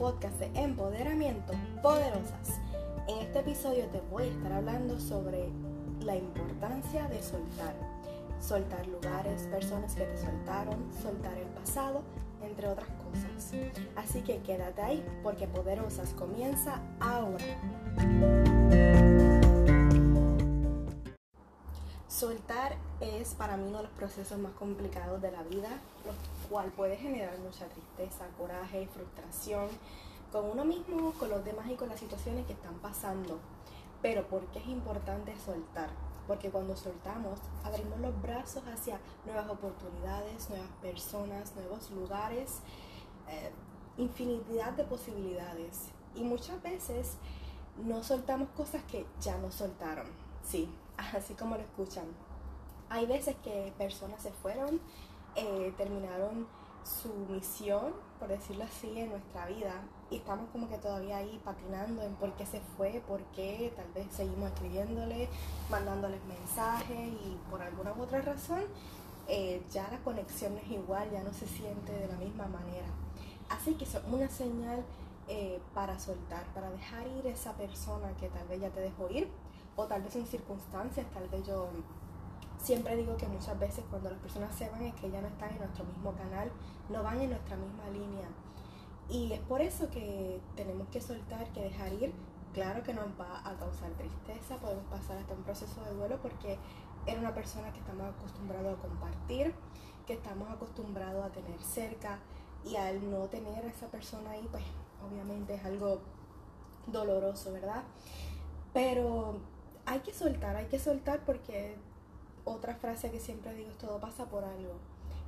podcast de empoderamiento poderosas. En este episodio te voy a estar hablando sobre la importancia de soltar. Soltar lugares, personas que te soltaron, soltar el pasado, entre otras cosas. Así que quédate ahí porque Poderosas comienza ahora. Soltar es para mí uno de los procesos más complicados de la vida, lo cual puede generar mucha tristeza, coraje, frustración con uno mismo, con los demás y con las situaciones que están pasando. Pero ¿por qué es importante soltar? Porque cuando soltamos, abrimos los brazos hacia nuevas oportunidades, nuevas personas, nuevos lugares, eh, infinidad de posibilidades. Y muchas veces no soltamos cosas que ya no soltaron. Sí, así como lo escuchan. Hay veces que personas se fueron, eh, terminaron su misión, por decirlo así, en nuestra vida y estamos como que todavía ahí patinando en por qué se fue, por qué, tal vez seguimos escribiéndole, mandándoles mensajes y por alguna u otra razón eh, ya la conexión es igual, ya no se siente de la misma manera. Así que es una señal eh, para soltar, para dejar ir esa persona que tal vez ya te dejó ir o tal vez en circunstancias, tal vez yo siempre digo que muchas veces cuando las personas se van es que ya no están en nuestro mismo canal, no van en nuestra misma línea. Y es por eso que tenemos que soltar, que dejar ir. Claro que nos va a causar tristeza, podemos pasar hasta un proceso de duelo porque era una persona que estamos acostumbrados a compartir, que estamos acostumbrados a tener cerca y al no tener a esa persona ahí, pues obviamente es algo doloroso, ¿verdad? Pero hay que soltar, hay que soltar porque otra frase que siempre digo es todo pasa por algo.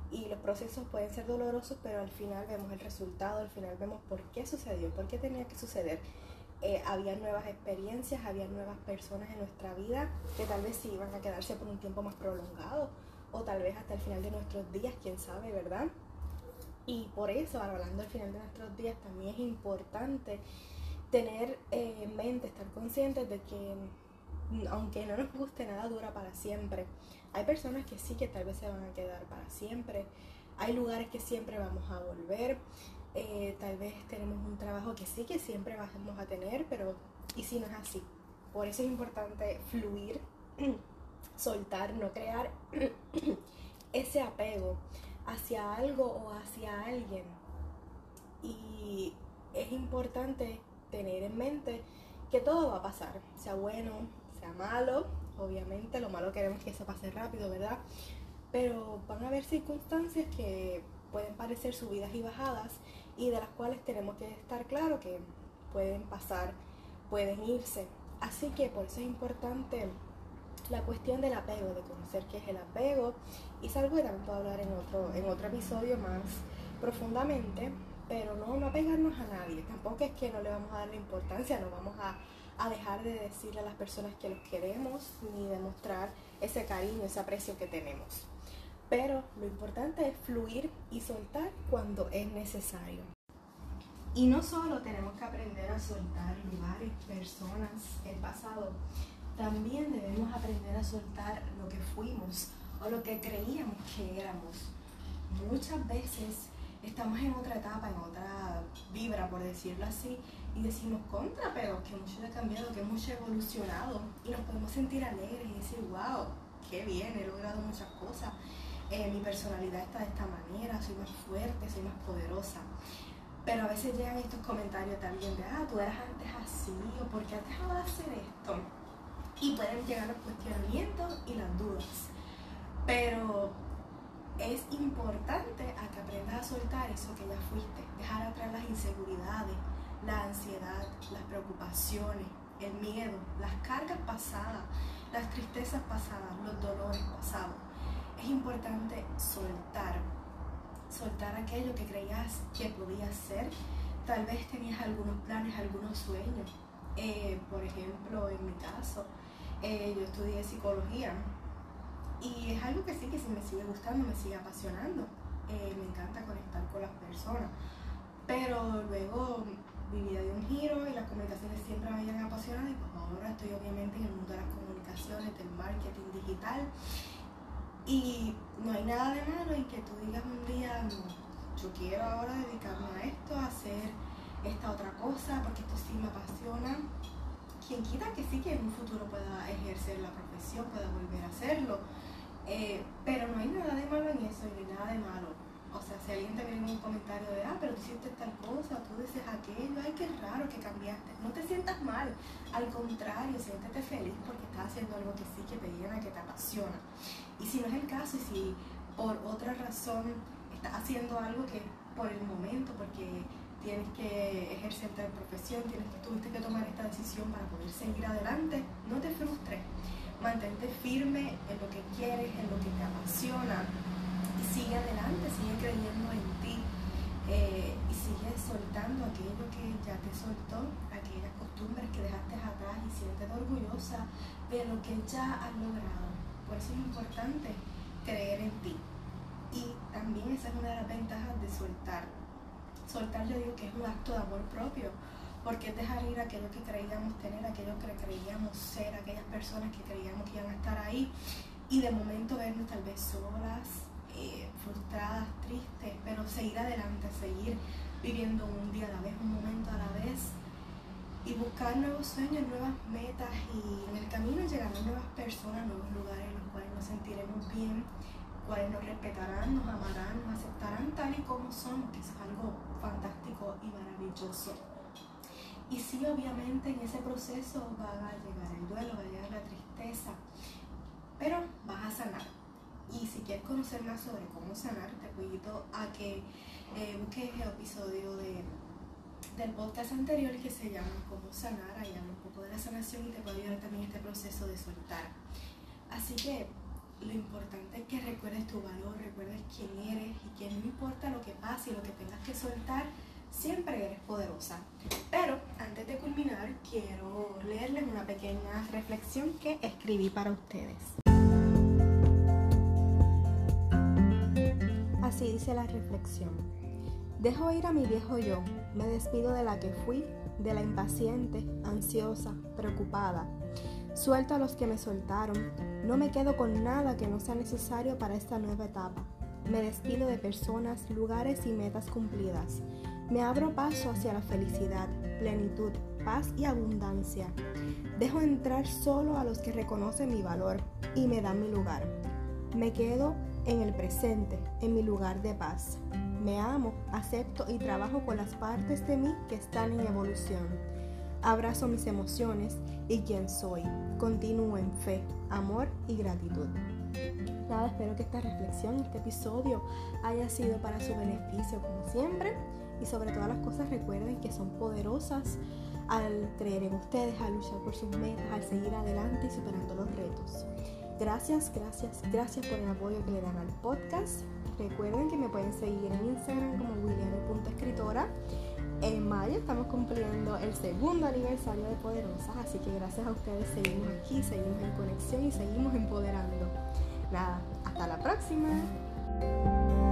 Y los procesos pueden ser dolorosos, pero al final vemos el resultado, al final vemos por qué sucedió, por qué tenía que suceder. Eh, había nuevas experiencias, había nuevas personas en nuestra vida que tal vez sí iban a quedarse por un tiempo más prolongado o tal vez hasta el final de nuestros días, quién sabe, ¿verdad? Y por eso, hablando al final de nuestros días, también es importante tener eh, en mente, estar conscientes de que aunque no nos guste, nada dura para siempre. Hay personas que sí que tal vez se van a quedar para siempre. Hay lugares que siempre vamos a volver. Eh, tal vez tenemos un trabajo que sí que siempre vamos a tener, pero ¿y si no es así? Por eso es importante fluir, soltar, no crear ese apego hacia algo o hacia alguien. Y es importante tener en mente que todo va a pasar, sea bueno, malo, obviamente, lo malo queremos que eso pase rápido, ¿verdad? Pero van a haber circunstancias que pueden parecer subidas y bajadas y de las cuales tenemos que estar claro que pueden pasar, pueden irse. Así que por eso es importante la cuestión del apego, de conocer qué es el apego, y es algo que también puedo hablar en otro, en otro episodio más profundamente, pero no, no apegarnos a nadie, tampoco es que no le vamos a dar la importancia, no vamos a a dejar de decirle a las personas que los queremos ni demostrar ese cariño, ese aprecio que tenemos. Pero lo importante es fluir y soltar cuando es necesario. Y no solo tenemos que aprender a soltar lugares, personas, el pasado, también debemos aprender a soltar lo que fuimos o lo que creíamos que éramos. Muchas veces estamos en otra etapa, en otra vibra, por decirlo así, y decimos contra, pero que mucho ha cambiado, que mucho ha evolucionado, y nos podemos sentir alegres y decir, wow, qué bien, he logrado muchas cosas, eh, mi personalidad está de esta manera, soy más fuerte, soy más poderosa. Pero a veces llegan estos comentarios también de, ah, tú eras antes así, o por qué has dejado de hacer esto. Y pueden llegar los cuestionamientos y las dudas. Pero es importante a que aprendas a eso que ya fuiste, dejar atrás las inseguridades, la ansiedad, las preocupaciones, el miedo, las cargas pasadas, las tristezas pasadas, los dolores pasados. Es importante soltar, soltar aquello que creías que podías ser. Tal vez tenías algunos planes, algunos sueños. Eh, por ejemplo, en mi caso, eh, yo estudié psicología y es algo que sí que me sigue gustando, me sigue apasionando. Eh, me encanta conectar con las personas. Pero luego mi vida dio un giro y las comunicaciones siempre me habían apasionado y pues ahora estoy obviamente en el mundo de las comunicaciones, del marketing digital. Y no hay nada de malo en que tú digas un día, yo quiero ahora dedicarme a esto, a hacer esta otra cosa, porque esto sí me apasiona. Quien quita que sí que en un futuro pueda ejercer la profesión, pueda volver a hacerlo. Eh, pero no hay nada de malo en eso, no hay nada de malo. O sea, si alguien te viene en un comentario de, ah, pero tú hiciste tal cosa, tú dices aquello, ay, qué raro que cambiaste. No te sientas mal, al contrario, siéntete feliz porque estás haciendo algo que sí, que te llena, que te apasiona. Y si no es el caso, y si por otra razón estás haciendo algo que por el momento, porque tienes que ejercer tal profesión, tienes, tuviste que tomar esta decisión para poder seguir adelante, no te frustres. Mantente firme en lo que quieres, en lo que te apasiona sigue adelante, sigue creyendo en ti eh, y sigue soltando aquello que ya te soltó, aquellas costumbres que dejaste atrás y siéntete orgullosa de lo que ya has logrado. Por eso es importante creer en ti. Y también esa es una de las ventajas de soltar Soltar yo digo que es un acto de amor propio, porque es dejar ir aquello que creíamos tener, aquello que creíamos ser, aquellas personas que creíamos que iban a estar ahí y de momento vernos tal vez solas, eh, frustradas, tristes, pero seguir adelante, seguir viviendo un día a la vez, un momento a la vez y buscar nuevos sueños, nuevas metas y en el camino llegar a nuevas personas, nuevos lugares en los cuales nos sentiremos bien cuales nos respetarán, nos amarán, nos aceptarán tal y como somos, que eso es algo fantástico y maravilloso. Y sí, obviamente en ese proceso va a llegar el duelo, va a llegar la tristeza, pero vas a sanar. Y si quieres conocer más sobre cómo sanar, te invito a que eh, busques el episodio de, del podcast anterior que se llama Cómo sanar, ahí habla un poco de la sanación y te puede ayudar también este proceso de soltar. Así que lo importante es que recuerdes tu valor, recuerdes quién eres y que no importa lo que pase y lo que tengas que soltar, siempre eres poderosa. Pero antes de culminar, quiero leerles una pequeña reflexión que escribí para ustedes. Dice la reflexión. Dejo ir a mi viejo yo, me despido de la que fui, de la impaciente, ansiosa, preocupada Suelto a los que me soltaron. No me quedo con nada que no sea necesario para esta nueva etapa. Me despido de personas, lugares y metas cumplidas. Me abro paso hacia la felicidad, plenitud, paz y abundancia. Dejo entrar solo a los que reconocen mi valor y me dan mi lugar. Me quedo en el presente, en mi lugar de paz. Me amo, acepto y trabajo con las partes de mí que están en evolución. Abrazo mis emociones y quién soy. Continúo en fe, amor y gratitud. Nada, espero que esta reflexión, este episodio haya sido para su beneficio como siempre. Y sobre todas las cosas recuerden que son poderosas al creer en ustedes, al luchar por sus metas, al seguir adelante y superando los retos. Gracias, gracias, gracias por el apoyo que le dan al podcast. Recuerden que me pueden seguir en Instagram como william.escritora en mayo estamos cumpliendo el segundo aniversario de Poderosas, así que gracias a ustedes seguimos aquí, seguimos en conexión y seguimos empoderando. Nada, hasta la próxima.